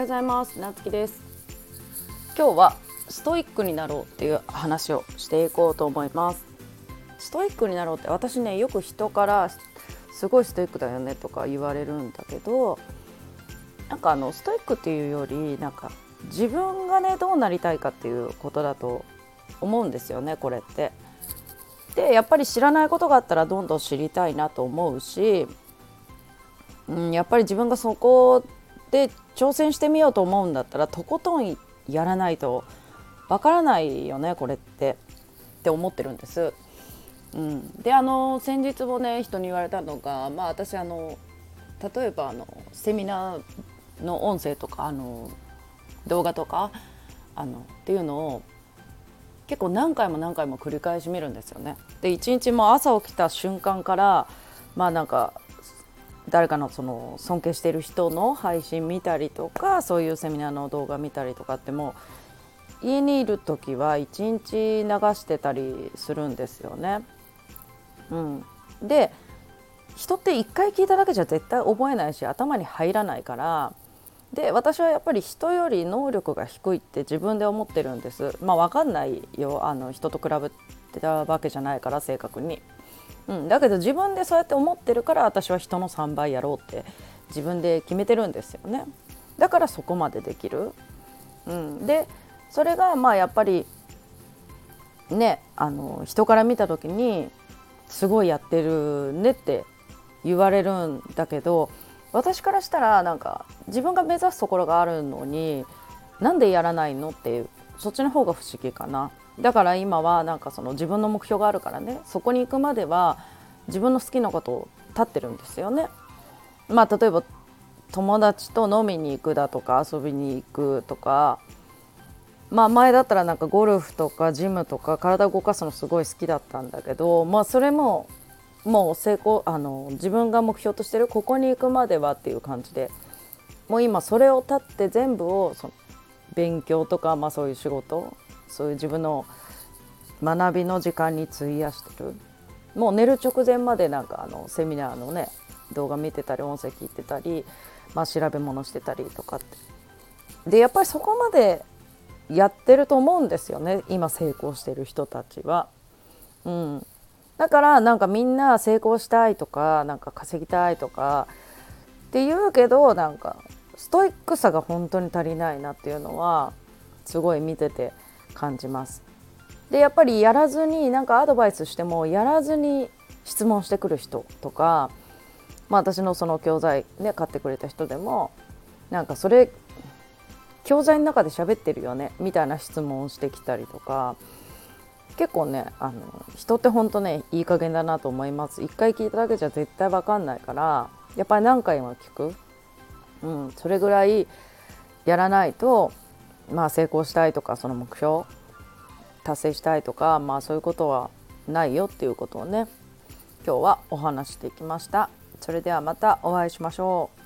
ようございます。なつきです。今日はストイックになろうっていう話をしていこうと思います。ストイックになろうって私ねよく人からすごいストイックだよねとか言われるんだけどなんかあのストイックっていうよりなんか自分がねどうなりたいかっていうことだと思うんですよねこれって。でやっぱり知らないことがあったらどんどん知りたいなと思うし、うん、やっぱり自分がそこで挑戦してみようと思うんだったらとことんやらないとわからないよねこれってって思ってるんです。うん、であの先日もね人に言われたのがまあ私あの例えばあのセミナーの音声とかあの動画とかあのっていうのを結構何回も何回も繰り返し見るんですよね。で一日も朝起きた瞬間からまあなんか誰かのその尊敬してる人の配信見たりとかそういうセミナーの動画見たりとかっても家にいる時は一日流してたりするんですよね。うん、で人って一回聞いただけじゃ絶対覚えないし頭に入らないから。で私はやっぱり人より能力が低いって自分で思ってるんです。まあ分かんないよ。あの人と比べてたわけじゃないから正確に、うん、だけど自分でそうやって思ってるから私は人の3倍やろうって自分で決めてるんですよね。だからそこまでできる、うん、でそれがまあやっぱりねあの人から見た時にすごいやってるねって言われるんだけど私からしたらなんか自分が目指すところがあるのになんでやらないのっていうそっちの方が不思議かな。だから今はなんかその自分の目標があるからねそこに行くまでは自分の好きなことを立ってるんですよね。まあ例えば友達と飲みに行くだとか遊びに行くとかまあ前だったらなんかゴルフとかジムとか体を動かすのすごい好きだったんだけどまあそれももう成功あの自分が目標としてるここに行くまではっていう感じでもう今それを立って全部をその勉強とか、まあ、そういう仕事そういう自分の学びの時間に費やしてる。もう寝る直前までなんかあのセミナーのね動画見てたり音声聞いてたり、まあ、調べ物してたりとかって。でやっぱりそこまでやってると思うんですよね今成功してる人たちは。うん、だからなんかみんな成功したいとかなんか稼ぎたいとかって言うけどなんかストイックさが本当に足りないなっていうのはすごい見てて感じます。でやっぱりやらずになんかアドバイスしてもやらずに質問してくる人とか、まあ、私のその教材ね買ってくれた人でもなんかそれ教材の中で喋ってるよねみたいな質問をしてきたりとか結構ねあの人ってほんとねいい加減だなと思います一回聞いただけじゃ絶対分かんないからやっぱり何回も聞く、うん、それぐらいやらないとまあ成功したいとかその目標達成したいとかまあそういうことはないよっていうことをね今日はお話していきました。それではまたお会いしましょう。